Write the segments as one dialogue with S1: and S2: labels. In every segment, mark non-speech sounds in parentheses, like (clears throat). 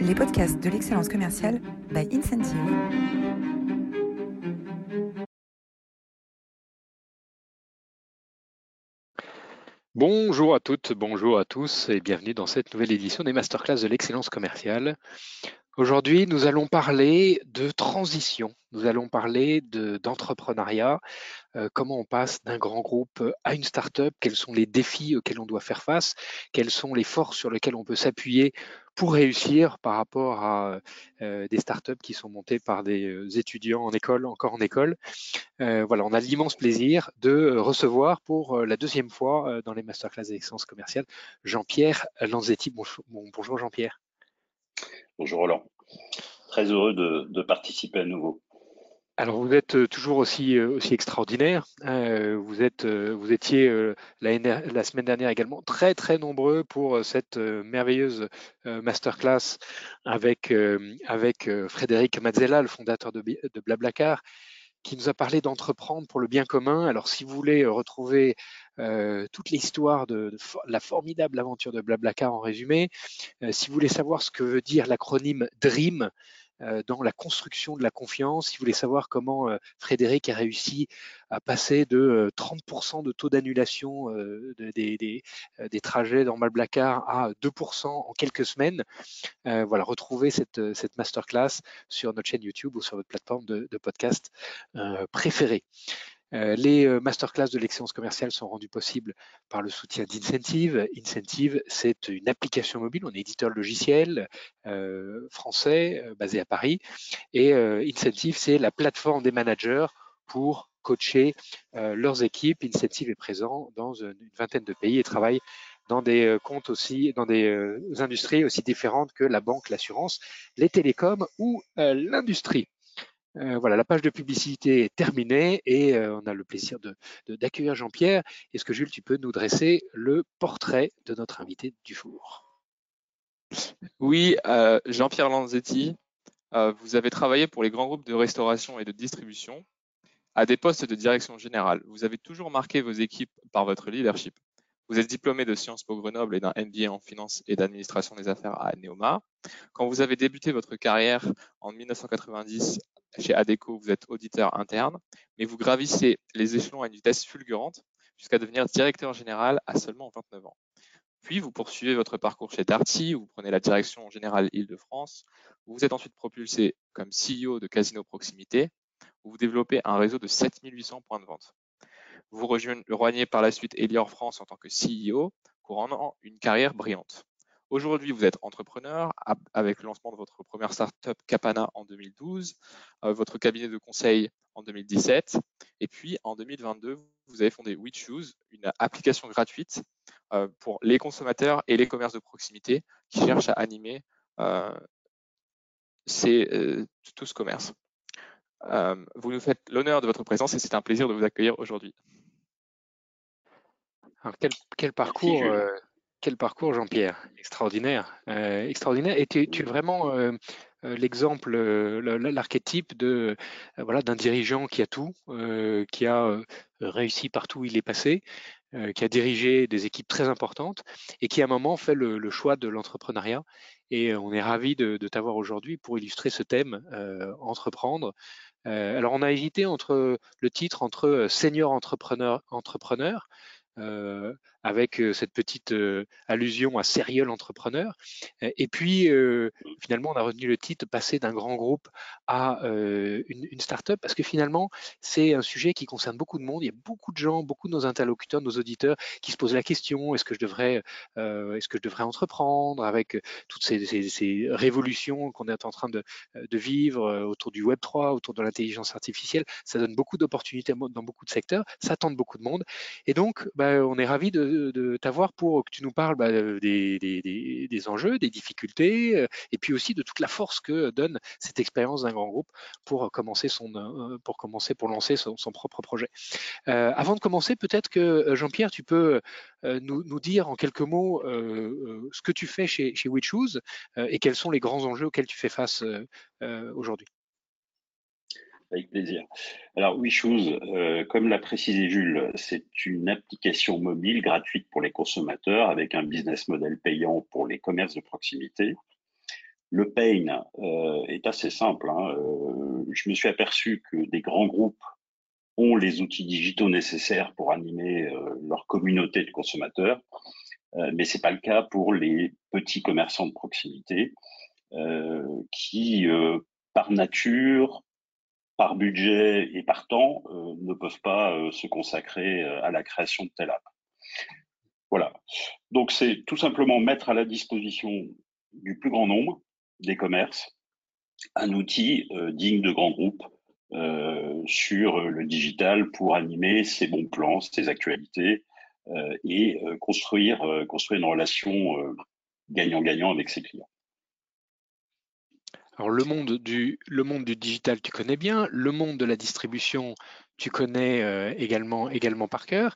S1: les podcasts de l'excellence commerciale by Incentive.
S2: Bonjour à toutes, bonjour à tous et bienvenue dans cette nouvelle édition des masterclass de l'excellence commerciale. Aujourd'hui, nous allons parler de transition, nous allons parler d'entrepreneuriat, euh, comment on passe d'un grand groupe à une start-up, quels sont les défis auxquels on doit faire face, quelles sont les forces sur lesquelles on peut s'appuyer pour réussir par rapport à euh, des startups qui sont montées par des euh, étudiants en école, encore en école? voilà, on a l'immense plaisir de recevoir pour la deuxième fois dans les masterclass d'excellence commerciale Jean-Pierre Lanzetti. bonjour Jean-Pierre.
S3: Bonjour Roland. Très heureux de, participer à nouveau.
S2: Alors vous êtes euh, toujours aussi, euh, extraordinaire. Hein, euh, vous étiez la, semaine dernière également très très nombreux pour cette merveilleuse masterclass avec, avec Frédéric Mazzella, le fondateur de, de Blablacar, qui nous a parlé d'entreprendre pour le bien commun. Alors si vous voulez retrouver euh, toute l'histoire de, la formidable aventure de Blablacar en résumé. Euh, si vous voulez savoir ce que veut dire l'acronyme DREAM, euh, dans la construction de la confiance. Si vous voulez savoir comment Frédéric a réussi à passer de 30% de taux d'annulation des, trajets dans Blablacar à 2% en quelques semaines, voilà, retrouvez cette, masterclass sur notre chaîne YouTube ou sur votre plateforme de podcast préférée. Euh, les euh, masterclass de l'excellence commerciale sont rendus possibles par le soutien d'Incentive. Incentive, c'est une application mobile, on est éditeur logiciel euh, français basé à Paris. Et Incentive, c'est la plateforme des managers pour coacher leurs équipes. Incentive est présent dans une vingtaine de pays et travaille dans des comptes aussi, dans des industries aussi différentes que la banque, l'assurance, les télécoms ou l'industrie. Euh, voilà, la page de publicité est terminée et euh, on a le plaisir d'accueillir de, Jean-Pierre. Est-ce que Jules, tu peux nous dresser le portrait de notre invité du jour?
S4: Oui, euh, Jean-Pierre Lanzetti, vous avez travaillé pour les grands groupes de restauration et de distribution à des postes de direction générale. Vous avez toujours marqué vos équipes par votre leadership. Vous êtes diplômé de Sciences Po Grenoble et d'un MBA en finance et d'administration des affaires à Neoma. Quand vous avez débuté votre carrière en 1990 chez ADECO, vous êtes auditeur interne, mais vous gravissez les échelons à une vitesse fulgurante jusqu'à devenir directeur général à seulement 29 ans. Puis vous poursuivez votre parcours chez Darty, où vous prenez la direction générale Île-de-France. Vous êtes ensuite propulsé comme CEO de Casino Proximité, où vous développez un réseau de 7800 points de vente. Vous rejoignez par la suite Elior France en tant que CEO, courant une carrière brillante. Aujourd'hui, vous êtes entrepreneur avec le lancement de votre première startup Capana en 2012, euh, votre cabinet de conseil en 2017, et puis en 2022, vous avez fondé WeChoose, une application gratuite euh, pour les consommateurs et les commerces de proximité qui cherchent à animer euh, tout ce commerce. vous nous faites l'honneur de votre présence et c'est un plaisir de vous accueillir aujourd'hui.
S2: quel, parcours quel parcours, Jean-Pierre? Extraordinaire. Euh, extraordinaire. Et tu, es vraiment euh, euh, l'exemple, l'archétype de voilà d'un dirigeant qui a tout, qui a réussi partout où il est passé, qui a dirigé des équipes très importantes et qui à un moment fait le, choix de l'entrepreneuriat. Et on est ravi de, t'avoir aujourd'hui pour illustrer ce thème, entreprendre. alors on a hésité entre le titre entre senior entrepreneur, entrepreneur avec cette petite allusion à Serial Entrepreneur. Et puis, finalement, on a retenu le titre passer d'un grand groupe à une, une start-up parce que finalement, c'est un sujet qui concerne beaucoup de monde. Il y a beaucoup de gens, beaucoup de nos interlocuteurs, nos auditeurs qui se posent la question est-ce que je devrais, est-ce que je devrais entreprendre avec toutes ces, ces, révolutions qu'on est en train de, de, vivre autour du Web 3, autour de l'intelligence artificielle? Ça donne beaucoup d'opportunités dans beaucoup de secteurs, ça tente beaucoup de monde. Et donc, bah, on est ravi de, t'avoir pour que tu nous parles bah, des, enjeux, des difficultés, euh, et puis aussi de toute la force que donne cette expérience d'un grand groupe pour commencer son, euh, pour commencer, pour lancer son, propre projet. Euh, avant de commencer, peut-être que Jean-Pierre, tu peux nous, dire en quelques mots ce que tu fais chez, chez WeChoose et quels sont les grands enjeux auxquels tu fais face aujourd'hui.
S3: Avec plaisir. Alors, WeChoose, euh, comme l'a précisé Jules, c'est une application mobile gratuite pour les consommateurs avec un business model payant pour les commerces de proximité. Le pain est assez simple. Hein. je me suis aperçu que des grands groupes ont les outils digitaux nécessaires pour animer leur communauté de consommateurs, mais c'est pas le cas pour les petits commerçants de proximité qui, par nature, par budget et par temps, euh, ne peuvent pas euh, se consacrer euh, à la création de telle app. Voilà. Donc c'est tout simplement mettre à la disposition du plus grand nombre des commerces un outil digne de grands groupes sur le digital pour animer ses bons plans, ses actualités et construire, construire une relation gagnant-gagnant avec ses clients.
S2: Alors le monde du le monde du digital, tu connais bien. Le monde de la distribution, tu connais euh, également également par cœur.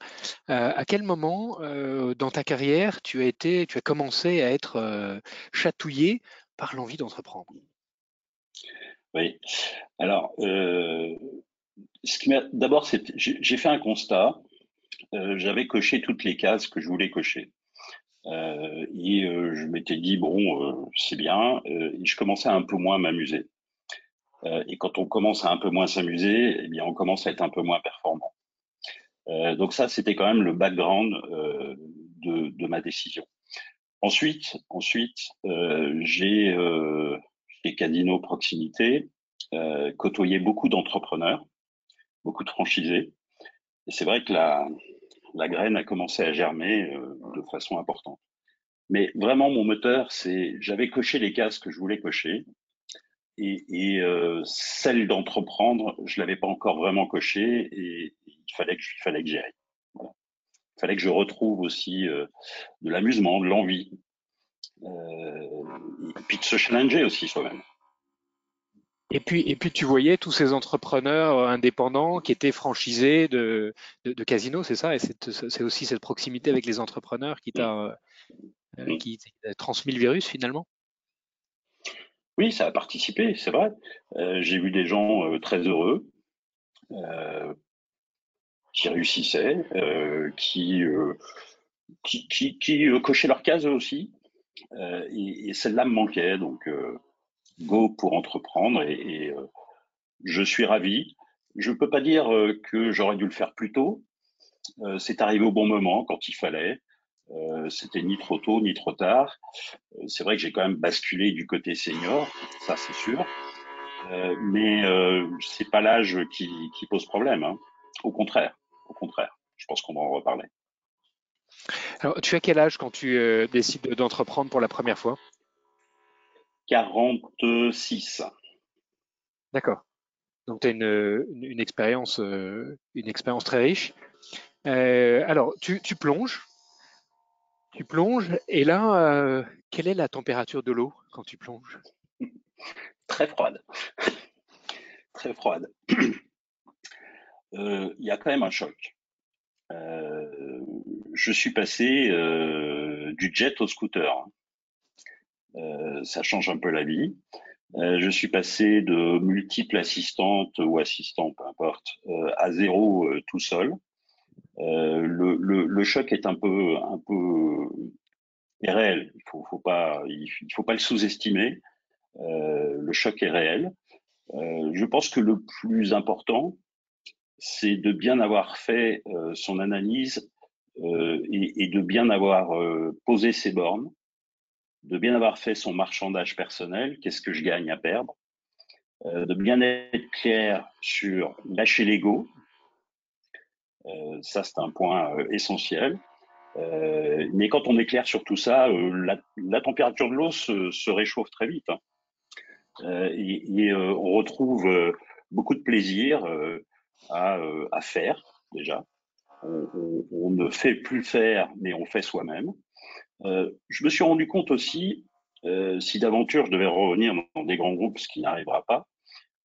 S2: Euh, à quel moment euh, dans ta carrière tu as été, tu as commencé à être chatouillé par l'envie d'entreprendre?
S3: Oui. Alors, d'abord, j'ai fait un constat. J'avais coché toutes les cases que je voulais cocher. Euh, et euh, je m'étais dit, bon, euh, c'est bien. et je commençais à un peu moins m'amuser. et quand on commence à un peu moins s'amuser, eh bien, on commence à être un peu moins performant. donc ça, c'était quand même le background de, de, ma décision. Ensuite, ensuite, j'ai chez Cadino Proximité côtoyé beaucoup d'entrepreneurs, beaucoup de franchisés. Et c'est vrai que la, la graine a commencé à germer euh, de façon importante. Mais vraiment, mon moteur, c'est j'avais coché les cases que je voulais cocher. Et, euh, celle d'entreprendre, je l'avais pas encore vraiment coché et il fallait que, il fallait que j'y. Il fallait que je retrouve aussi euh, de l'amusement, de l'envie, et puis de se challenger aussi soi-même.
S2: Et puis, et puis tu voyais tous ces entrepreneurs euh, indépendants qui étaient franchisés de, de, Casino, c'est ça? Et c'est aussi cette proximité avec les entrepreneurs qui t'a euh, qui transmis le virus finalement?
S3: Oui, ça a participé, c'est vrai. Euh, j'ai vu des gens très heureux, qui réussissaient, qui, qui, qui, cochaient leur case aussi. et, et celle-là me manquait, donc go pour entreprendre et, euh, je suis ravi. Je ne peux pas dire euh, que j'aurais dû le faire plus tôt. Euh, c'est arrivé au bon moment quand il fallait. C'était ni trop tôt ni trop tard. c'est vrai que j'ai quand même basculé du côté senior, ça c'est sûr. mais c'est pas l'âge qui, pose problème. Hein. Au contraire, au contraire. Je pense qu'on va en reparler.
S2: Alors, tu as quel âge quand tu décides d'entreprendre pour la première fois?
S3: 46.
S2: D'accord. Donc tu as une, une, expérience, euh, une expérience très riche. Euh, alors, tu, tu, plonges, tu plonges, et là, euh, quelle est la température de l'eau quand tu plonges? (laughs)
S3: Très froide. (laughs) Très froide. (clears throat) Il y a quand même un choc. je suis passé du jet au scooter. Euh, ça change un peu la vie. Euh, je suis passé de multiples assistantes ou assistants, peu importe, euh, à zéro tout seul. Le, le, le, choc est un peu, un peu est réel. Il faut, faut pas, il faut pas le sous-estimer. Euh, le choc est réel. Euh, je pense que le plus important, c'est de bien avoir fait euh, son analyse et, et, de bien avoir posé ses bornes de bien avoir fait son marchandage personnel, qu'est-ce que je gagne à perdre, euh, de bien être clair sur lâcher l'ego, euh, ça c'est un point euh, essentiel. mais quand on est clair sur tout ça, la, température de l'eau se, réchauffe très vite. Hein. et, on retrouve beaucoup de plaisir à, faire déjà. on, ne fait plus faire, mais on fait soi-même. Euh, je me suis rendu compte aussi, euh, si d'aventure je devais revenir dans des grands groupes, ce qui n'arrivera pas,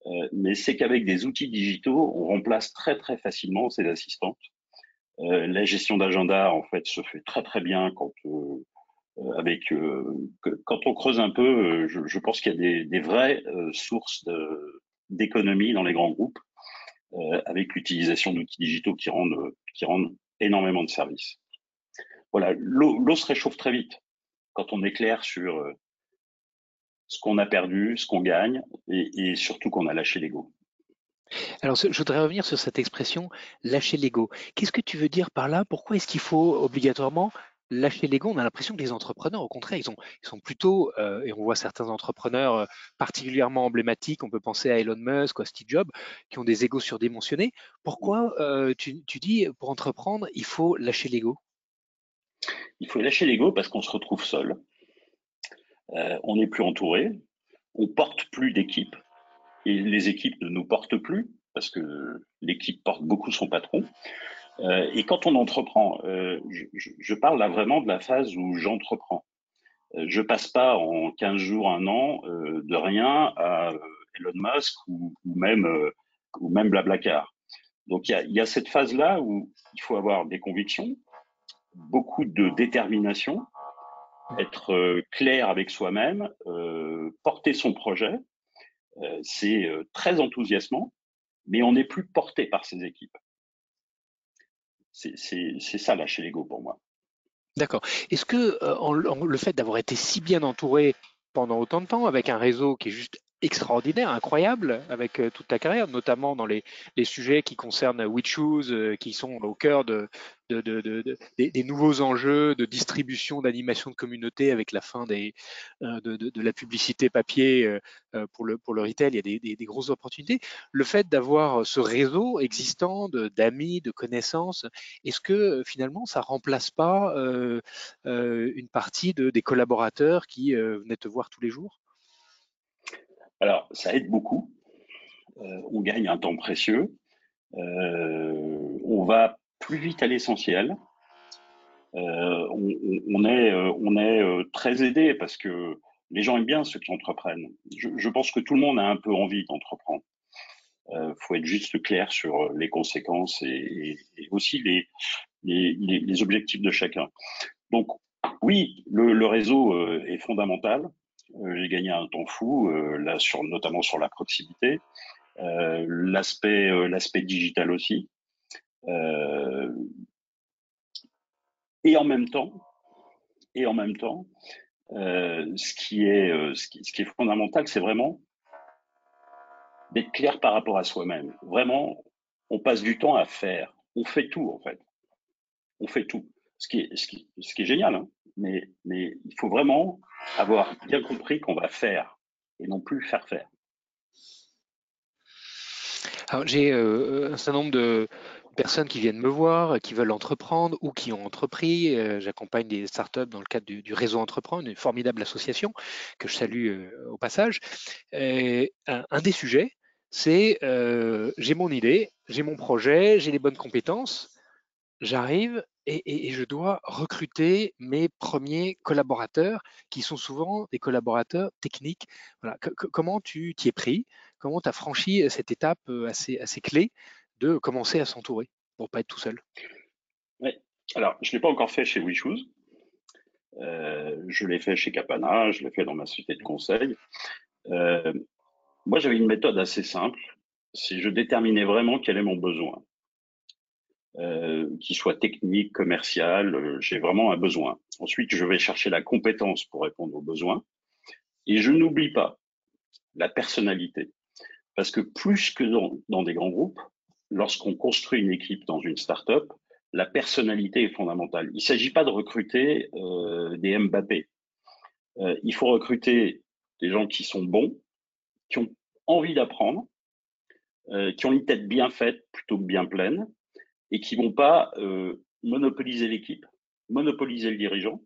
S3: euh, mais c'est qu'avec des outils digitaux, on remplace très très facilement ces assistantes. la gestion d'agenda, en fait, se fait très très bien quand avec quand on creuse un peu, je, pense qu'il y a des, des vraies sources d'économie dans les grands groupes avec l'utilisation d'outils digitaux qui rendent qui rendent énormément de services voilà, l'eau se réchauffe très vite quand on est clair sur euh, ce qu'on a perdu, ce qu'on gagne, et, surtout qu'on a lâché l'ego.
S2: Alors, je voudrais revenir sur cette expression lâcher l'ego. Qu'est-ce que tu veux dire par là? Pourquoi est-ce qu'il faut obligatoirement lâcher l'ego? On a l'impression que les entrepreneurs, au contraire, ils, sont plutôt, euh, et on voit certains entrepreneurs euh, particulièrement emblématiques, on peut penser à Elon Musk ou à Steve Jobs, qui ont des égos surdimensionnés. Pourquoi tu, tu dis, pour entreprendre, il faut lâcher l'ego?
S3: Il faut lâcher l'ego parce qu'on se retrouve seul. on n'est plus entouré, on porte plus d'équipe, et les équipes ne nous portent plus parce que l'équipe porte beaucoup son patron. Euh, et quand on entreprend, euh, je, parle là vraiment de la phase où j'entreprends. Euh, je passe pas en 15 jours, un an, euh, de rien à Elon Musk ou, même ou même Blablacar. Donc il y a, cette phase-là où il faut avoir des convictions, beaucoup de détermination, être clair avec soi-même, porter son projet, euh, c'est euh, très enthousiasmant, mais on n'est plus porté par ces équipes. C'est ça lâcher l'ego pour moi.
S2: D'accord. Est-ce que euh, le fait d'avoir été si bien entouré pendant autant de temps, avec un réseau qui est juste extraordinaire, incroyable avec euh, toute ta carrière, notamment dans les, sujets qui concernent WeChoose, euh, qui sont au cœur de, de, de, des, nouveaux enjeux de distribution, d'animation de communauté avec la fin euh, de, la publicité papier pour le, pour le retail. Il y a des, grosses opportunités. Le fait d'avoir ce réseau existant d'amis, de, connaissances, est-ce que finalement ça remplace pas une partie de, des collaborateurs qui venaient te voir tous les jours?
S3: Alors, ça aide beaucoup. Euh, on gagne un temps précieux. Euh, on va plus vite à l'essentiel. Euh, on, on, est, on est très aidé parce que les gens aiment bien ceux qui entreprennent. Je, je pense que tout le monde a un peu envie d'entreprendre. Il faut être juste clair sur les conséquences et, et, aussi les, les, les, objectifs de chacun. Donc, oui, le, le réseau est fondamental. Euh, j'ai gagné un temps fou, euh, là, sur, notamment sur la proximité. Euh, l'aspect, l'aspect digital aussi. Et en même temps, et en même temps, ce qui est, ce qui, est fondamental, c'est vraiment d'être clair par rapport à soi-même. Vraiment, on passe du temps à faire. On fait tout, en fait. On fait tout. Ce qui est, génial, hein. mais, il faut vraiment avoir bien compris qu'on va faire et non plus faire faire.
S2: J'ai euh, un certain nombre de personnes qui viennent me voir, qui veulent entreprendre ou qui ont entrepris. Euh, j'accompagne des startups dans le cadre du, réseau Entreprendre, une formidable association que je salue euh, au passage. Et un, des sujets, c'est j'ai mon idée, j'ai mon projet, j'ai les bonnes compétences, j'arrive et, je dois recruter mes premiers collaborateurs qui sont souvent des collaborateurs techniques. Voilà. comment tu t'y es pris? Comment tu as franchi euh, cette étape euh, assez, assez clé? De commencer à s'entourer pour pas être tout seul
S3: Oui. Alors, je ne l'ai pas encore fait chez WeChoose. Euh, je l'ai fait chez Capana, je l'ai fait dans ma société de conseil. moi, j'avais une méthode assez simple. Si je déterminais vraiment quel est mon besoin, euh, qui soit technique, commercial, euh, j'ai vraiment un besoin. Ensuite, je vais chercher la compétence pour répondre aux besoins. Et je n'oublie pas la personnalité. Parce que plus que dans des grands groupes, lorsqu'on construit une équipe dans une start-up, la personnalité est fondamentale. Il ne s'agit pas de recruter euh, des Mbappé. Euh, il faut recruter des gens qui sont bons, qui ont envie d'apprendre, euh, qui ont une tête bien faite plutôt que bien pleine, et qui vont pas euh, monopoliser l'équipe, monopoliser le dirigeant,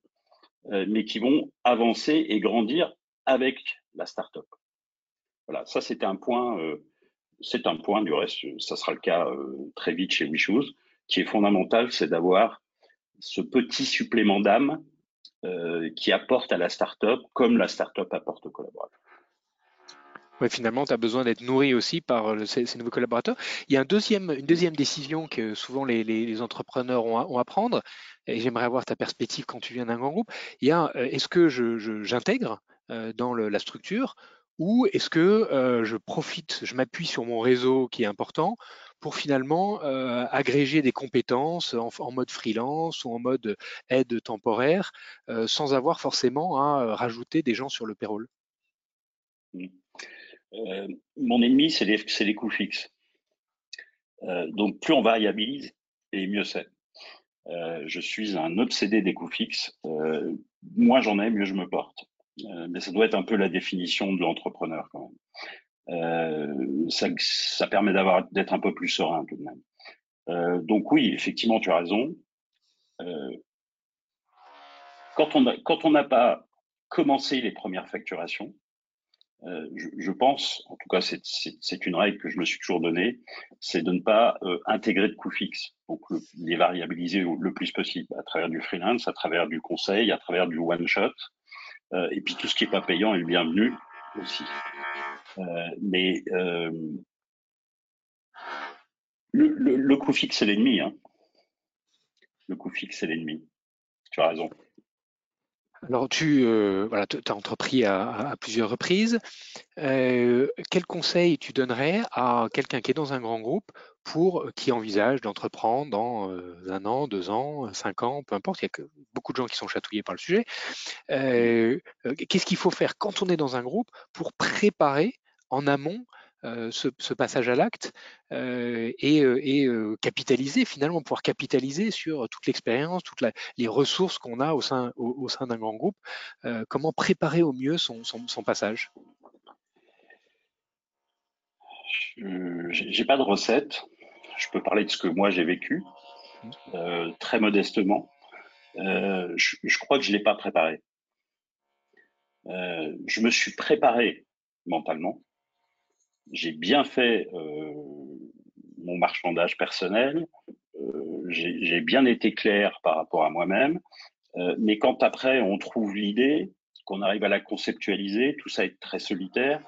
S3: euh, mais qui vont avancer et grandir avec la startup. Voilà, ça c'est un point, euh, c'est un point du reste, ça sera le cas euh, très vite chez WeChoose, qui est fondamental, c'est d'avoir ce petit supplément d'âme euh, qui apporte à la startup comme la startup apporte aux collaborateurs
S2: finalement, tu as besoin d'être nourri aussi par euh, ces, nouveaux collaborateurs. Il y a une deuxième décision que souvent les, entrepreneurs ont à, prendre, et j'aimerais avoir ta perspective quand tu viens d'un grand groupe. Il y a, est-ce que j'intègre je, dans la structure ou est-ce que euh, je profite, je m'appuie sur mon réseau qui est important pour finalement euh, agréger des compétences en, en, mode freelance ou en mode aide temporaire euh, sans avoir forcément à rajouter des gens sur le payroll?
S3: Hmm. Euh, mon ennemi, c'est les, les, coûts fixes. Euh, donc, plus on variabilise, et mieux c'est. Euh, je suis un obsédé des coûts fixes. moins j'en ai, mieux je me porte. Mais ça doit être un peu la définition de l'entrepreneur quand même. Ça, ça, permet d'avoir d'être un peu plus serein tout de même. donc oui, effectivement, tu as raison. quand on quand on n'a pas commencé les premières facturations, euh, je, pense, en tout cas c'est une règle que je me suis toujours donnée, c'est de ne pas euh, intégrer de coûts fixes, donc les variabiliser le, plus possible à travers du freelance, à travers du conseil, à travers du one shot, euh, et puis tout ce qui est pas payant est le bienvenu aussi. mais le, le, coût fixe c'est l'ennemi, hein. Le coût fixe c'est l'ennemi. Tu as raison.
S2: Alors, tu euh, voilà, as entrepris à, plusieurs reprises. Euh, quel conseil tu donnerais à quelqu'un qui est dans un grand groupe pour qui envisage d'entreprendre dans euh, un an, deux ans, cinq ans, peu importe, il y a beaucoup de gens qui sont chatouillés par le sujet. Qu'est-ce qu'il faut faire quand on est dans un groupe pour préparer en amont euh, ce, passage à l'acte euh, et, euh, capitaliser finalement, pouvoir capitaliser sur toute l'expérience, toutes les ressources qu'on a au sein, au, sein d'un grand groupe. comment préparer au mieux son, son, passage?
S3: J'ai pas de recette. Je peux parler de ce que moi j'ai vécu mmh. très modestement. Je, je, crois que je l'ai pas préparé. je me suis préparé mentalement j'ai bien fait euh, mon marchandage personnel, euh, j'ai bien été clair par rapport à moi-même, euh, mais quand après on trouve l'idée, qu'on arrive à la conceptualiser, tout ça est très solitaire,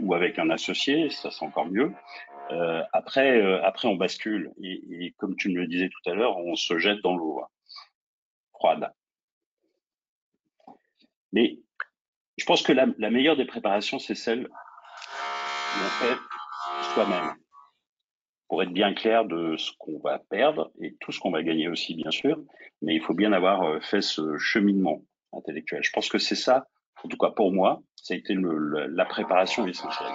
S3: ou avec un associé, ça c'est encore mieux. après, après on bascule et, et, comme tu me le disais tout à l'heure, on se jette dans l'eau hein, froide. Mais je pense que la, la meilleure des préparations, c'est celle on fait soi-même pour être bien clair de ce qu'on va perdre et tout ce qu'on va gagner aussi, bien sûr. Mais il faut bien avoir euh, fait ce cheminement intellectuel. Je pense que c'est ça, en tout cas pour moi, ça a été la préparation essentielle.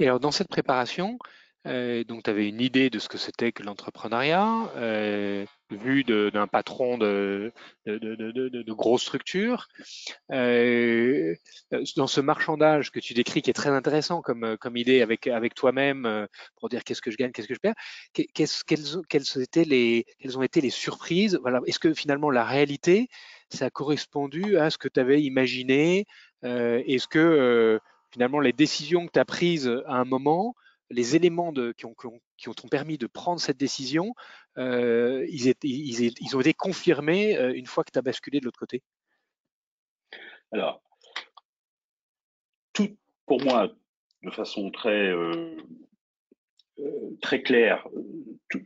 S2: Et alors, dans cette préparation, euh, donc, tu avais une idée de ce que c'était que l'entrepreneuriat, euh, vu d'un patron de, de, de, de, grosses structures. Euh, dans ce marchandage que tu décris, qui est très intéressant comme, comme idée avec, avec toi-même, euh, pour dire qu'est-ce que je gagne, qu'est-ce que je perds, quelles, quelles, étaient les, quelles ont été les surprises? Voilà. Est-ce que finalement la réalité, ça a correspondu à ce que tu avais imaginé? Euh, Est-ce que finalement les décisions que tu as prises à un moment, les éléments qui, ont, permis de prendre cette décision, euh, ils, ont été confirmés euh, une fois que tu as basculé de l'autre côté
S3: Alors, pour moi, de façon très, euh, claire,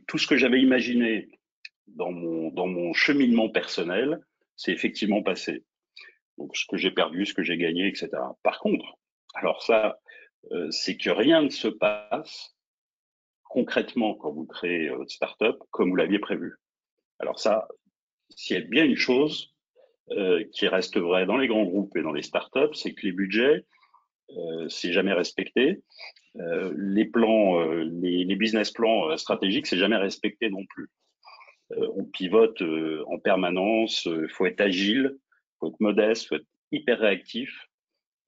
S3: tout, ce que j'avais imaginé dans mon, cheminement personnel, c'est effectivement passé. Donc, ce que j'ai perdu, ce que j'ai gagné, etc. Par contre, alors ça, c'est que rien ne se passe concrètement quand vous créez votre startup comme vous l'aviez prévu. Alors ça, s'il y a bien une chose euh, qui reste vraie dans les grands groupes et dans les startups, c'est que les budgets, euh, c'est jamais respecté. Euh, les plans, euh, les, les, business plans stratégiques, c'est jamais respecté non plus. on pivote en permanence. Il faut être agile, faut être modeste, faut être hyper réactif.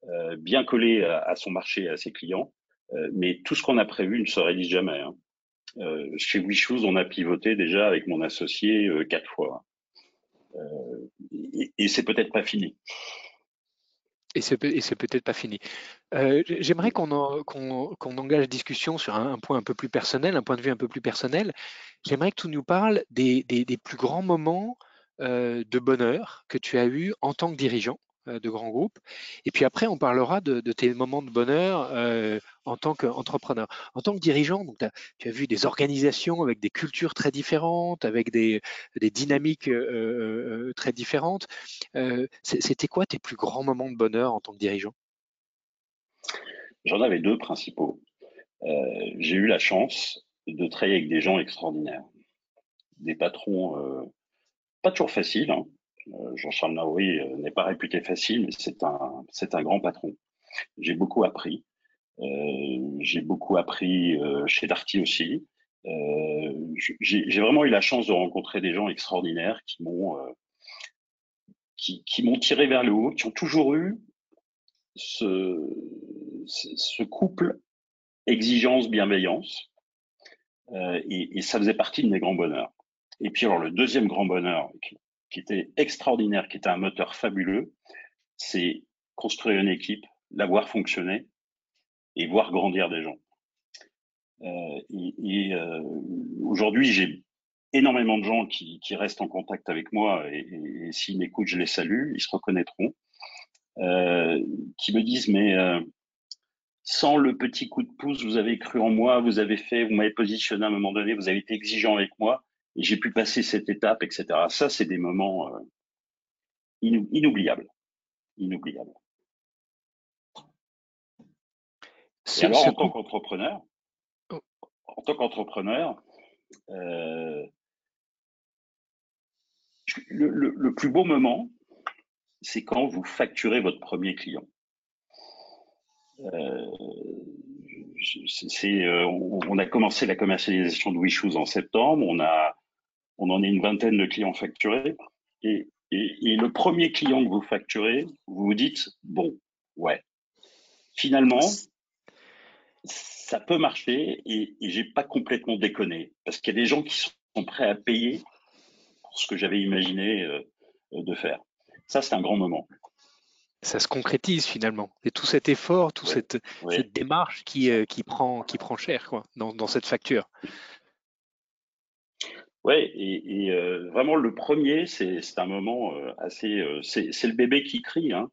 S3: Euh, bien collé à, son marché et à ses clients. Euh, mais tout ce qu'on a prévu ne se réalise jamais. Hein. Euh, chez WeShoes, on a pivoté déjà avec mon associé quatre fois. et, c'est peut-être pas fini.
S2: Et c'est peut-être pas fini. J'aimerais qu'on engage discussion sur un, point un peu plus personnel, un point de vue un peu plus personnel. J'aimerais que tu nous parles des, des plus grands moments de bonheur que tu as eu en tant que dirigeant de grands groupes. Et puis après, on parlera de, tes moments de bonheur euh, en tant qu'entrepreneur. En tant que dirigeant, donc tu as vu des organisations avec des cultures très différentes, avec des, dynamiques euh, très différentes. C'était quoi tes plus grands moments de bonheur en tant que dirigeant?
S3: J'en avais deux principaux. J'ai eu la chance de travailler avec des gens extraordinaires, des patrons pas toujours faciles, hein, Jean-Charles Naouri n'est pas réputé facile, mais c'est un, c'est un grand patron. J'ai beaucoup appris. j'ai beaucoup appris chez Darty aussi. j'ai vraiment eu la chance de rencontrer des gens extraordinaires qui m'ont qui, qui m'ont tiré vers le haut, qui ont toujours eu ce, ce couple exigence-bienveillance. Euh, et, et, ça faisait partie de mes grands bonheurs. Et puis alors le deuxième grand bonheur qui, était extraordinaire, qui était un moteur fabuleux, c'est construire une équipe, la voir fonctionner et voir grandir des gens. Euh, et, euh, aujourd'hui, j'ai énormément de gens qui, qui, restent en contact avec moi et, et s'ils m'écoutent, je les salue, ils se reconnaîtront, euh, qui me disent mais euh, sans le petit coup de pouce, vous avez cru en moi, vous avez fait, vous m'avez positionné à un moment donné, vous avez été exigeant avec moi, j'ai pu passer cette étape, etc. Ça, c'est des moments euh, inoubliables. Inoubliables. Et alors, en tant qu'entrepreneur, oh. en tant qu'entrepreneur, euh, le, le, le, plus beau moment, c'est quand vous facturez votre premier client. Euh, euh, on, a commencé la commercialisation de WeShoes en septembre. On a, on en est une vingtaine de clients facturés. Et, et, et, le premier client que vous facturez, vous vous dites bon, ouais, finalement, ça peut marcher et, et j'ai pas complètement déconné parce qu'il y a des gens qui sont prêts à payer pour ce que j'avais imaginé euh, de faire. Ça, c'est un grand moment
S2: ça se concrétise finalement. Et tout cet effort, toute cette, cette, démarche qui, euh, qui, prend, qui prend cher quoi, dans, dans cette facture.
S3: Oui, et, euh, vraiment le premier, c'est un moment euh, assez. Euh, c'est le bébé qui crie. Hein.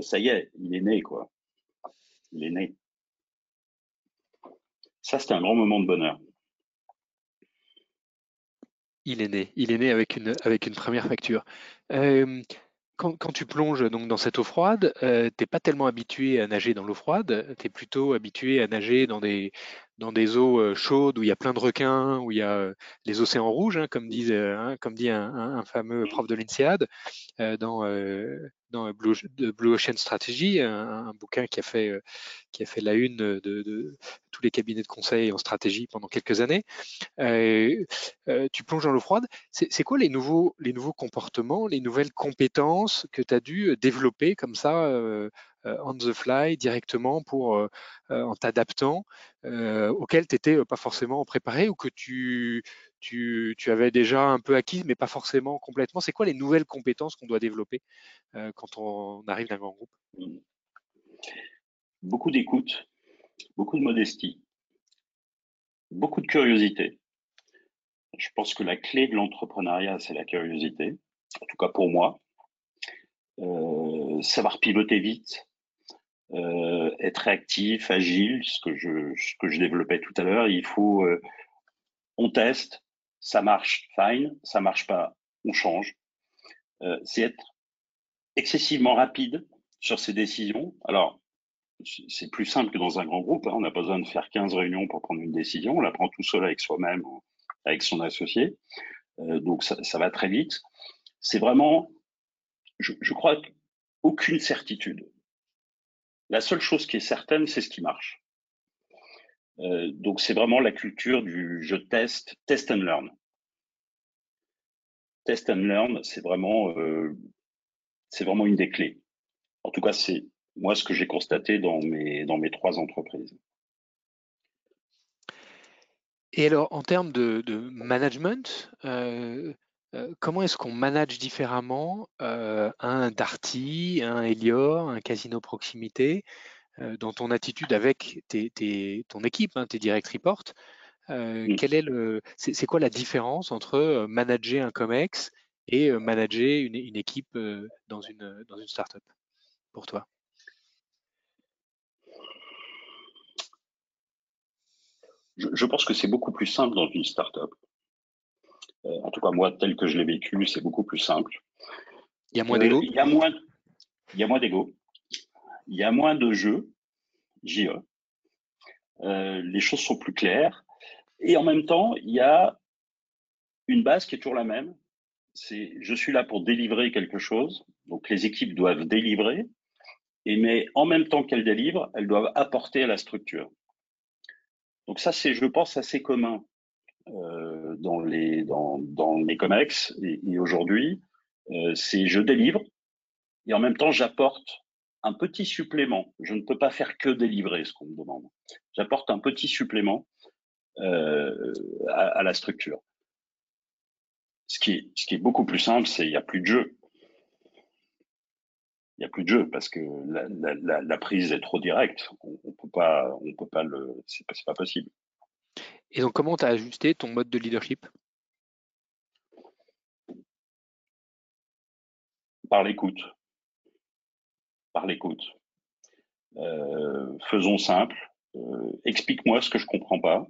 S3: Ça y est, il est né, quoi. Il est né. Ça, c'est un grand moment de bonheur.
S2: Il est né. Il est né avec une, avec une première facture. Quand, quand, tu plonges donc dans cette eau froide, n'es pas tellement habitué à nager dans l'eau froide, tu es plutôt habitué à nager dans des, dans des eaux euh, chaudes où il y a plein de requins, où il y a euh, les océans rouges, hein, comme, disent, hein, comme dit un, un, fameux prof de l'INSEAD, euh, dans, euh, dans Blue, Blue, Ocean Strategy, un, un, bouquin qui a fait, qui a fait la une de, de, tous les cabinets de conseil en stratégie pendant quelques années. tu plonges dans l'eau froide. C'est quoi les nouveaux, les nouveaux comportements, les nouvelles compétences que tu as dû développer comme ça euh, on the fly directement pour euh, euh, en t'adaptant auquel tu n'étais pas forcément préparé ou que tu, tu, tu, avais déjà un peu acquis mais pas forcément complètement. C'est quoi les nouvelles compétences qu'on doit développer quand on arrive dans un grand groupe?
S3: Beaucoup d'écoute, beaucoup de modestie, beaucoup de curiosité. Je pense que la clé de l'entrepreneuriat, c'est la curiosité, en tout cas pour moi. Euh, savoir pivoter vite, euh, être réactif, agile, ce que je, ce que je développais tout à l'heure. Il faut, euh, on teste, ça marche, fine, ça marche pas, on change. Euh, c'est être excessivement rapide sur ses décisions. Alors, c'est plus simple que dans un grand groupe. Hein. On n'a pas besoin de faire 15 réunions pour prendre une décision. On la prend tout seul avec soi-même avec son associé. Euh, donc, ça, ça, va très vite. C'est vraiment, je, je crois, aucune certitude. La seule chose qui est certaine, c'est ce qui marche. Euh, donc c'est vraiment la culture du je teste, test and learn. Test and learn, c'est vraiment, euh, une des clés. En tout cas, c'est moi ce que j'ai constaté dans mes trois entreprises.
S2: Et alors, en termes de, management, euh comment est-ce qu'on manage différemment euh, un Darty, un Elior, un casino proximité euh, dans ton attitude avec tes, tes, ton équipe, hein, tes direct reports quel est le, c'est, quoi la différence entre manager un COMEX et manager une, une équipe dans une, dans une startup pour toi?
S3: Je, je, pense que c'est beaucoup plus simple dans une startup. Euh, en tout cas, moi, tel que je l'ai vécu, c'est beaucoup plus simple.
S2: Il y a moins d'ego?
S3: Il y a moins, il y a moins d'ego. Il y a moins de jeux, JE. Euh, les choses sont plus claires. Et en même temps, il y a une base qui est toujours la même, c'est je suis là pour délivrer quelque chose. Donc les équipes doivent délivrer, et mais en même temps qu'elles délivrent, elles doivent apporter à la structure. Donc ça, c'est, je pense, assez commun euh, dans les dans, dans les COMEX et, aujourd'hui, euh, c'est je délivre et en même temps j'apporte un petit supplément. Je ne peux pas faire que délivrer ce qu'on me demande. J'apporte un petit supplément euh, à, à, la structure. Ce qui est, ce qui est beaucoup plus simple, c'est il n'y a plus de jeu. Il n'y a plus de jeu parce que la, la, la, prise est trop directe. On, peut pas, on peut pas le, c'est pas possible.
S2: Et donc, comment tu as ajusté ton mode de leadership?
S3: Par l'écoute. Par l'écoute. Euh, faisons simple. Euh, explique-moi ce que je comprends pas.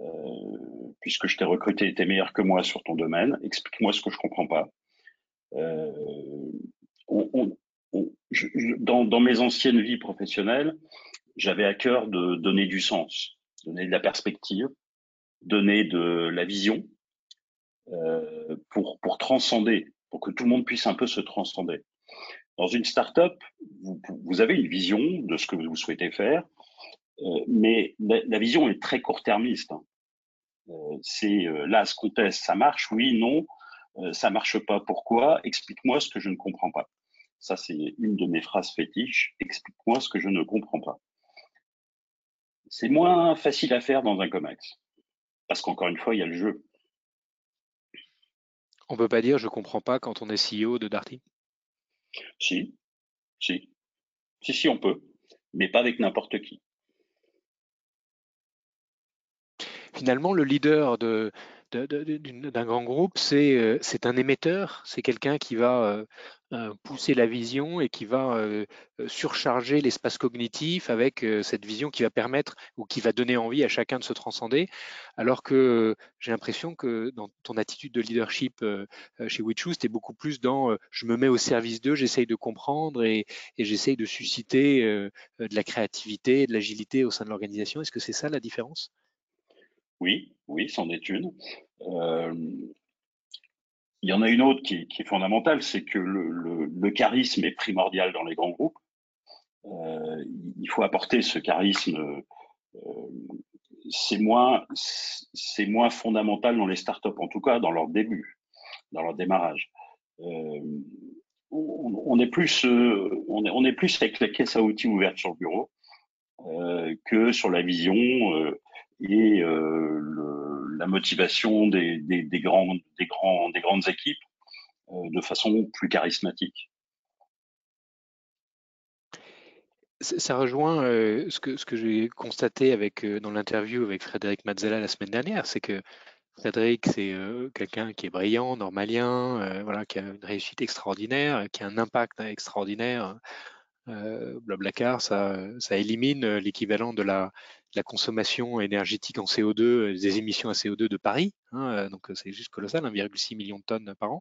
S3: Euh, puisque je t'ai recruté, tu es meilleur que moi sur ton domaine. Explique-moi ce que je comprends pas. dans, mes anciennes vies professionnelles, j'avais à cœur de donner du sens, donner de la perspective, donner de la vision euh, pour, pour transcender, pour que tout le monde puisse un peu se transcender. Dans une startup, vous, vous avez une vision de ce que vous souhaitez faire, euh, mais la, vision est très court-termiste. Hein. Euh, c'est euh, là ce qu'on teste, ça marche, oui, non, ça marche pas, pourquoi Explique-moi ce que je ne comprends pas. Ça, c'est une de mes phrases fétiches. Explique-moi ce que je ne comprends pas. C'est moins facile à faire dans un COMEX. Parce qu'encore une fois, il y a le jeu.
S2: On peut pas dire je comprends pas quand on est CEO de Darty
S3: Si, si. Si, si, on peut. Mais pas avec n'importe qui.
S2: Finalement, le leader de, d'un grand groupe, c'est un émetteur, c'est quelqu'un qui va pousser la vision et qui va surcharger l'espace cognitif avec cette vision qui va permettre ou qui va donner envie à chacun de se transcender. Alors que j'ai l'impression que dans ton attitude de leadership chez WeChoose, tu es beaucoup plus dans je me mets au service d'eux, j'essaye de comprendre et, j'essaye de susciter de la créativité, de l'agilité au sein de l'organisation. Est-ce que c'est ça la différence?
S3: Oui, oui, c'en est une. Euh, il y en a une autre qui, est fondamentale, c'est que le, charisme est primordial dans les grands groupes. Euh, il faut apporter ce charisme. Euh, c'est moins, fondamental dans les startups, en tout cas dans leur début, dans leur démarrage. Euh, on, est plus, on est, plus avec la caisse à outils ouverte sur le bureau que sur la vision et euh, la motivation des, grandes équipes euh, de façon plus charismatique.
S2: Ça rejoint euh, ce que, j'ai constaté dans l'interview avec Frédéric Mazzella la semaine dernière, c'est que Frédéric, c'est quelqu'un qui est brillant, normalien, voilà, qui a une réussite extraordinaire, qui a un impact extraordinaire. Blablacar, ça, ça élimine l'équivalent de la, la consommation énergétique en CO2, euh, des émissions à CO2 de Paris. Hein, euh, donc c'est juste colossal, 1,6 million de tonnes par an.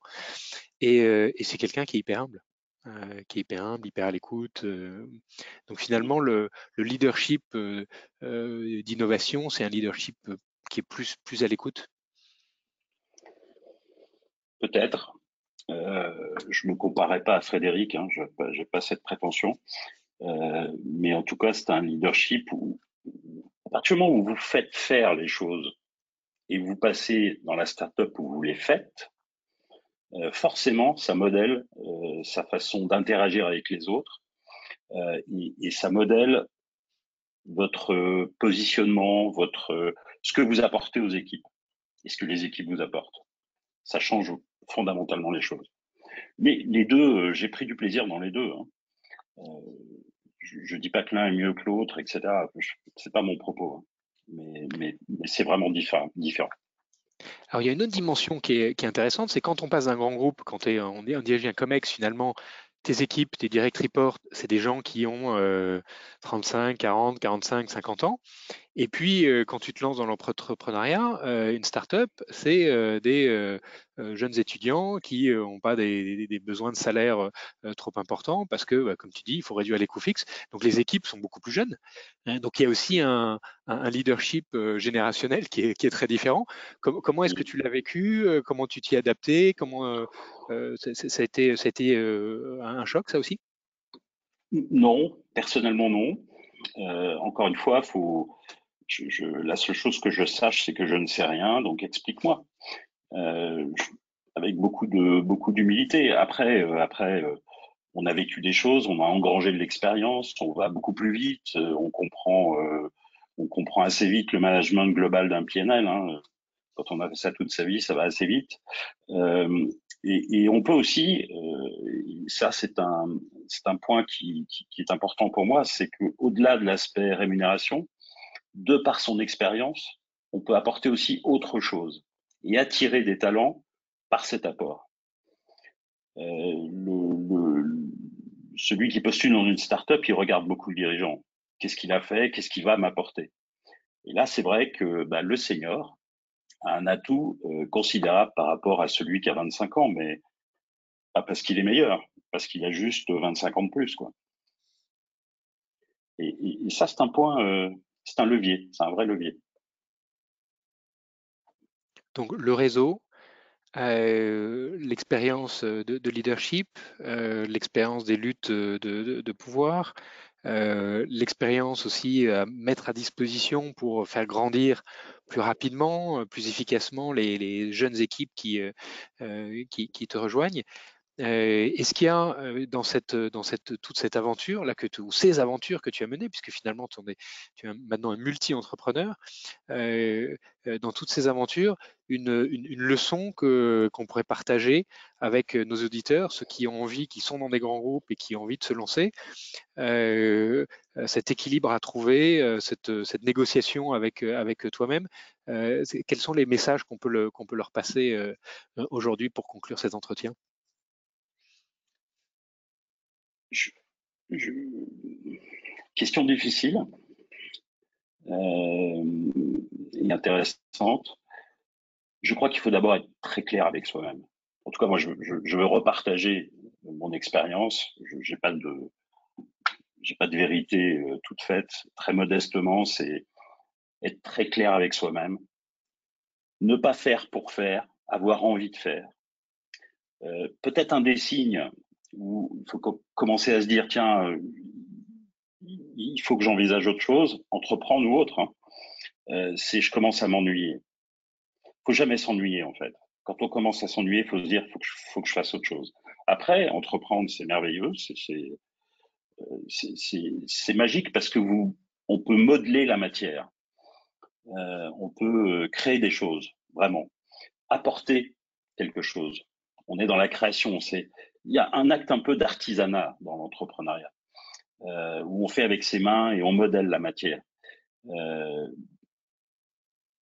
S2: Et, euh, c'est quelqu'un qui est hyper humble. Euh, qui est hyper humble, hyper à l'écoute. Euh. donc finalement, le, le leadership euh, d'innovation, c'est un leadership qui est plus, plus à l'écoute
S3: Peut-être. je ne me comparais pas à Frédéric, hein, je n'ai pas cette prétention. mais en tout cas, c'est un leadership où, à partir du moment où vous faites faire les choses et vous passez dans la startup où vous les faites, euh, forcément, ça modèle euh, sa façon d'interagir avec les autres euh, et, et, ça modèle votre positionnement, votre ce que vous apportez aux équipes et ce que les équipes vous apportent. Ça change fondamentalement les choses. Mais les deux, j'ai pris du plaisir dans les deux. Hein je ne dis pas que l'un est mieux que l'autre, etc. C'est pas mon propos, hein. mais, c'est vraiment différent.
S2: Alors il y a une autre dimension qui est, intéressante, c'est quand on passe d'un grand groupe, quand on, est, on dirige un COMEX, finalement, tes équipes, tes direct reports, c'est des gens qui ont 35, 40, 45, 50 ans. Et puis, euh, quand tu te lances dans l'entrepreneuriat, euh, une start-up, c'est euh, des jeunes étudiants qui n'ont pas des, besoins de salaire trop importants parce que, bah, comme tu dis, il faut réduire les coûts fixes. Donc, les équipes sont beaucoup plus jeunes. Hein. donc, il y a aussi un, leadership générationnel qui est, très différent. comment est-ce que tu l'as vécu Comment tu t'y es adapté Comment ça a été, ça a été un choc, ça aussi?
S3: Non, personnellement non. encore une fois, faut, je, la seule chose que je sache, c'est que je ne sais rien, donc explique-moi. Euh, avec beaucoup de beaucoup d'humilité. Après, euh, après, euh, on a vécu des choses, on a engrangé de l'expérience, on va beaucoup plus vite, on comprend, on comprend assez vite le management global d'un PNL. Hein. Quand on a fait ça toute sa vie, ça va assez vite. Et, et, on peut aussi, ça c'est un, c'est un point qui, qui, qui, est important pour moi, c'est que au-delà de l'aspect rémunération, de par son expérience, on peut apporter aussi autre chose et attirer des talents par cet apport. Euh, celui qui postule dans une startup, il regarde beaucoup le dirigeant. Qu'est-ce qu'il a fait? Qu'est-ce qu'il va m'apporter? Et là, c'est vrai que bah, le senior a un atout euh, considérable par rapport à celui qui a 25 ans, mais pas parce qu'il est meilleur, parce qu'il a juste 25 ans de plus, quoi. Et, ça, c'est un point euh, c'est un levier, c'est un vrai levier.
S2: Donc le réseau, euh, l'expérience de, leadership, euh, l'expérience des luttes de, pouvoir, euh, l'expérience aussi à mettre à disposition pour faire grandir plus rapidement, plus efficacement les, jeunes équipes qui, qui, te rejoignent. Euh, Est-ce qu'il y a euh, dans, cette, dans cette, toute cette aventure, là, que tu, ou ces aventures que tu as menées, puisque finalement tu es, tu es maintenant un multi-entrepreneur, euh, euh, dans toutes ces aventures, une, une, une leçon qu'on pourrait partager avec nos auditeurs, ceux qui ont envie, qui sont dans des grands groupes et qui ont envie de se lancer, euh, cet équilibre à trouver, cette, cette négociation avec, avec toi-même, quels sont les messages qu'on peut, le, qu'on peut leur passer aujourd'hui pour conclure cet entretien?
S3: Question difficile euh, et intéressante. Je crois qu'il faut d'abord être très clair avec soi-même. En tout cas, moi, je, veux repartager mon expérience. Je n'ai pas de vérité euh, toute faite. Très modestement, c'est être très clair avec soi-même. Ne pas faire pour faire, avoir envie de faire. Euh, peut-être un des signes où il faut commencer à se dire tiens, euh, il faut que j'envisage autre chose, entreprendre ou autre. Hein. Euh, c'est je commence à m'ennuyer. Faut jamais s'ennuyer en fait. Quand on commence à s'ennuyer, il faut se dire faut que, faut que je fasse autre chose. Après, entreprendre, c'est merveilleux, c'est c'est magique parce que vous, on peut modeler la matière, euh, on peut créer des choses, vraiment, apporter quelque chose. On est dans la création, c'est il y a un acte un peu d'artisanat dans l'entrepreneuriat, euh, où on fait avec ses mains et on modèle la matière. Euh,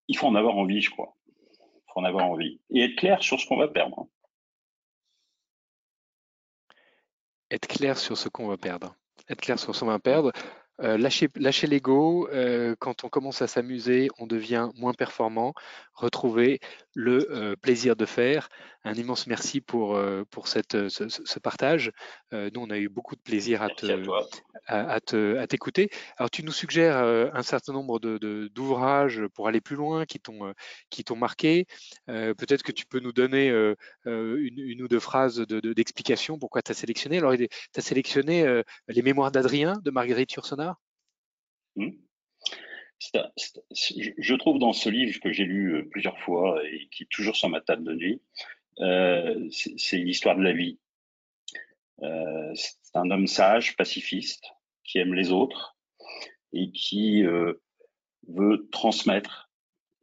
S3: il faut en avoir envie, je crois. Il faut en avoir envie. Et être clair sur ce qu'on va perdre.
S2: Être clair sur ce qu'on va perdre. Être clair sur ce qu'on va perdre. Euh, lâcher, lâcher l'ego, euh, quand on commence à s'amuser, on devient moins performant. Retrouver le euh, plaisir de faire. Un immense merci pour, pour cette, ce, partage. nous, on a eu beaucoup de plaisir à te, à, à t'écouter. Alors, tu nous suggères un certain nombre de, d'ouvrages pour aller plus loin qui t'ont, qui t'ont marqué. peut-être que tu peux nous donner une, une, ou deux phrases de, d'explication pourquoi tu as sélectionné. Alors, tu as sélectionné Les Mémoires d'Adrien de Marguerite Yourcenar?
S3: Hmm. je trouve dans ce livre que j'ai lu euh, plusieurs fois et qui est toujours sur ma table de nuit, euh, c'est l'histoire de la vie. Euh, c'est un homme sage, pacifiste, qui aime les autres et qui veut transmettre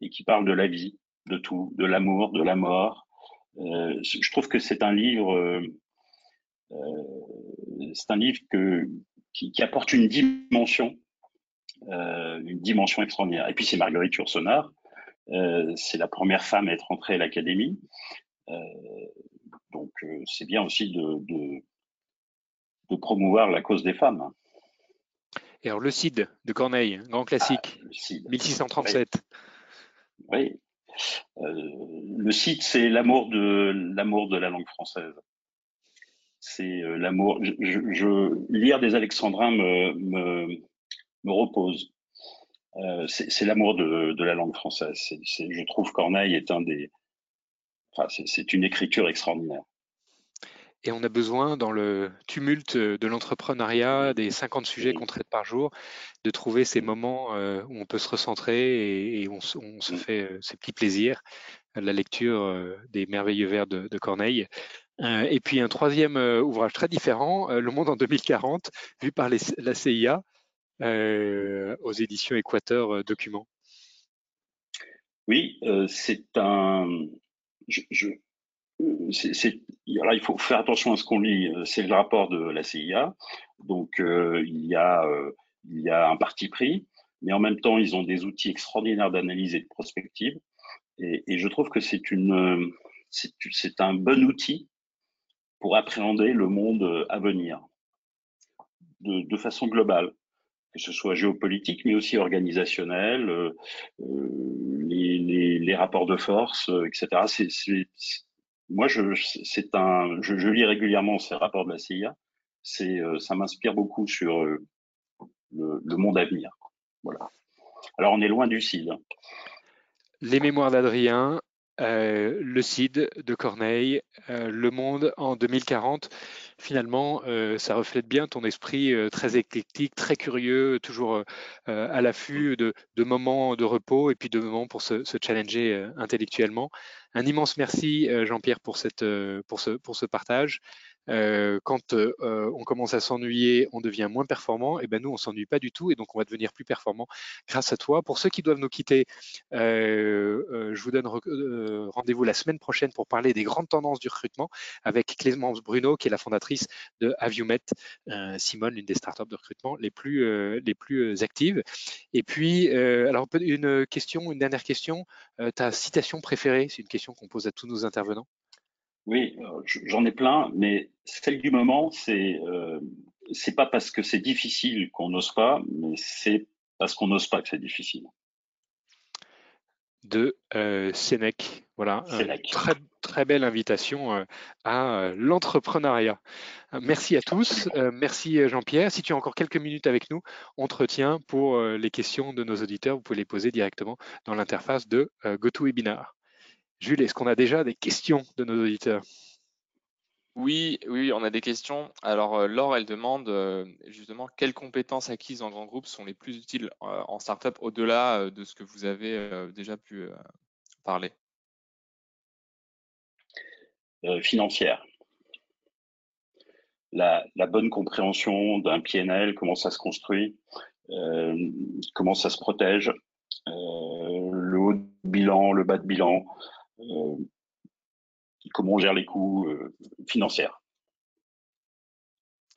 S3: et qui parle de la vie, de tout, de l'amour, de la mort. je trouve que c'est un livre, c'est un livre qui, apporte une dimension euh, une dimension extraordinaire. Et puis c'est Marguerite Yourcenar, euh, c'est la première femme à être entrée à l'académie. Euh, donc c'est bien aussi de, de, de promouvoir la cause des femmes.
S2: Et alors le CID de Corneille, grand classique, ah, 1637.
S3: Oui. Le CID, c'est l'amour de l'amour de la langue française. C'est l'amour. Je, lire des Alexandrins me, me, repose. Euh, c'est l'amour de, de, la langue française. je trouve Corneille est un des. Enfin, c'est une écriture extraordinaire.
S2: Et on a besoin, dans le tumulte de l'entrepreneuriat, des 50 sujets qu'on traite par jour, de trouver ces moments euh, où on peut se recentrer et, on, se mm. fait euh, ces petits plaisirs, la lecture des merveilleux vers de, Corneille. et puis un troisième ouvrage très différent, Le Monde en 2040, vu par la CIA aux éditions Équateur Documents.
S3: Oui, c'est un. je, c'est, il faut faire attention à ce qu'on lit. C'est le rapport de la CIA. Donc, euh, il, y a, euh, il y a un parti pris, mais en même temps, ils ont des outils extraordinaires d'analyse et de prospective. Et, et je trouve que c'est, une, c'est un bon outil pour appréhender le monde à venir de, de façon globale que ce soit géopolitique, mais aussi organisationnel, euh, les, les, rapports de force, etc. C'est, c'est, moi, je, un, je, lis régulièrement ces rapports de la CIA. Euh, ça m'inspire beaucoup sur euh, le, monde à venir. Voilà. Alors, on est loin du CID.
S2: Les mémoires d'Adrien, euh, le CID de Corneille, Le Monde en 2040. Finalement, ça reflète bien ton esprit très éclectique, très curieux, toujours à l'affût de, moments de repos et puis de moments pour se challenger intellectuellement. Un immense merci, euh, Jean-Pierre, pour, euh, ce, partage. Euh, quand euh, on commence à s'ennuyer, on devient moins performant. Et ben nous, on s'ennuie pas du tout, et donc on va devenir plus performant grâce à toi. Pour ceux qui doivent nous quitter, euh, je vous donne rendez-vous la semaine prochaine pour parler des grandes tendances du recrutement avec Clémence Bruno, qui est la fondatrice de Aviumet, Simone, l'une des startups de recrutement les plus les plus actives. Et puis, alors une question, une dernière question. ta citation préférée C'est une question qu'on pose à tous nos intervenants.
S3: Oui, euh, j'en ai plein, mais celle du moment, c'est euh, c'est pas parce que c'est difficile qu'on n'ose pas, mais c'est parce qu'on n'ose pas que c'est difficile.
S2: De euh, Sénèque, voilà, très très belle invitation euh, à l'entrepreneuriat. Merci à tous, merci Jean-Pierre. Si tu as encore quelques minutes avec nous, retient pour les questions de nos auditeurs. Vous pouvez les poser directement dans l'interface de GoToWebinar. Jules, est-ce qu'on a déjà des questions de nos auditeurs?
S4: Oui, oui, on a des questions. Alors, euh, Laure, elle demande euh, justement quelles compétences acquises en grand groupe sont les plus utiles euh, en startup au-delà de ce que vous avez déjà pu parler?
S3: Financière. La, bonne compréhension d'un PNL, comment ça se construit, comment ça se protège, le haut de bilan, le bas de bilan, euh, comment on gère les coûts euh, financiers.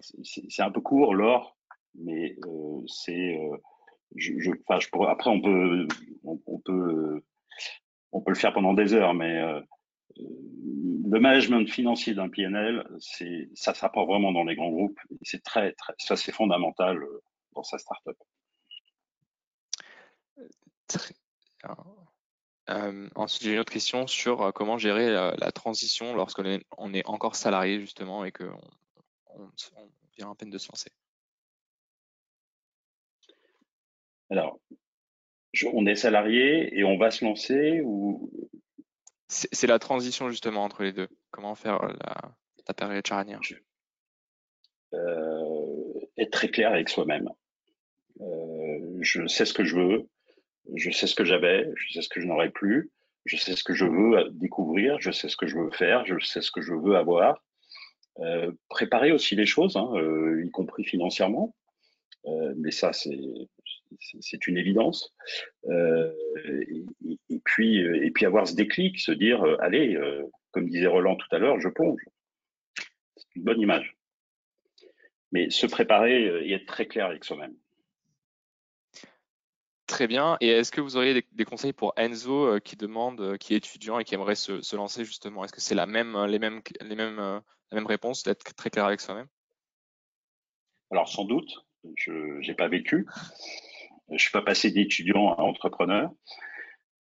S3: C'est un peu court, l'or, mais euh, c'est après on peut on, peut on peut le faire pendant des heures, mais le management financier d'un PNL, c'est ça s'apprend vraiment dans les grands groupes. C'est très, très ça c'est fondamental dans sa startup.
S4: Très, ensuite, j'ai une autre question sur comment gérer la, transition lorsqu'on est, on est encore salarié justement et qu'on on, vient à peine de se lancer.
S3: Alors, on est salarié et on va se lancer ou
S4: C'est la transition justement entre les deux. Comment faire la, la période charnière?
S3: Euh, Être très clair avec soi-même. Euh, je sais ce que je veux, je sais ce que j'avais, je sais ce que je n'aurai plus, je sais ce que je veux découvrir, je sais ce que je veux faire, je sais ce que je veux avoir. Euh, préparer aussi les choses, hein, y compris financièrement, mais ça c'est c'est une évidence. Euh, et, et, puis et puis avoir ce déclic, se dire euh, allez, euh, comme disait Roland tout à l'heure, je plonge. C'est une bonne image. Mais se préparer et être très clair avec soi-même.
S4: Très bien. Et est-ce que vous auriez des, conseils pour Enzo euh, qui demande, euh, qui est étudiant et qui aimerait se, lancer justement? Est-ce que c'est la même, les mêmes, les mêmes, la même réponse d'être très clair avec soi-même?
S3: Alors sans doute, je n'ai pas vécu. Je suis pas passé d'étudiant à entrepreneur.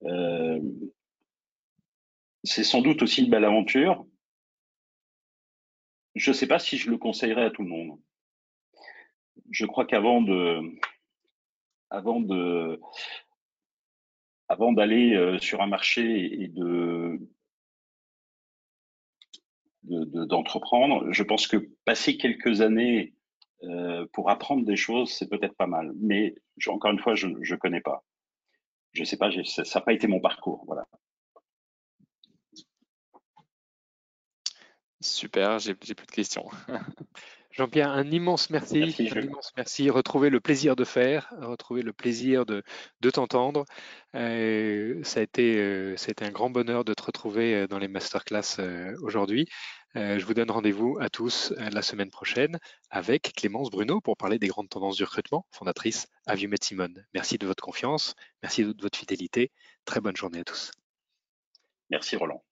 S3: Euh, c'est sans doute aussi une belle aventure. Je ne sais pas si je le conseillerais à tout le monde. Je crois qu'avant de, avant de, avant d'aller euh, sur un marché et de d'entreprendre, je pense que passer quelques années euh, pour apprendre des choses, c'est peut-être pas mal. Mais encore une fois, je ne connais pas. Je sais pas, ça n'a pas été mon parcours. Voilà.
S4: Super, j'ai plus de questions. (laughs)
S2: Jean-Pierre, un immense merci.
S3: merci
S2: un immense merci. Retrouver le plaisir de faire, retrouver le plaisir de, de t'entendre. Euh, ça, a été, euh, un grand bonheur de te retrouver euh, dans les masterclass euh, aujourd'hui. Je vous donne rendez-vous à tous la semaine prochaine avec Clémence Bruno pour parler des grandes tendances du recrutement, fondatrice à Simone. Merci de votre confiance, merci de votre fidélité. Très bonne journée à tous.
S3: Merci Roland.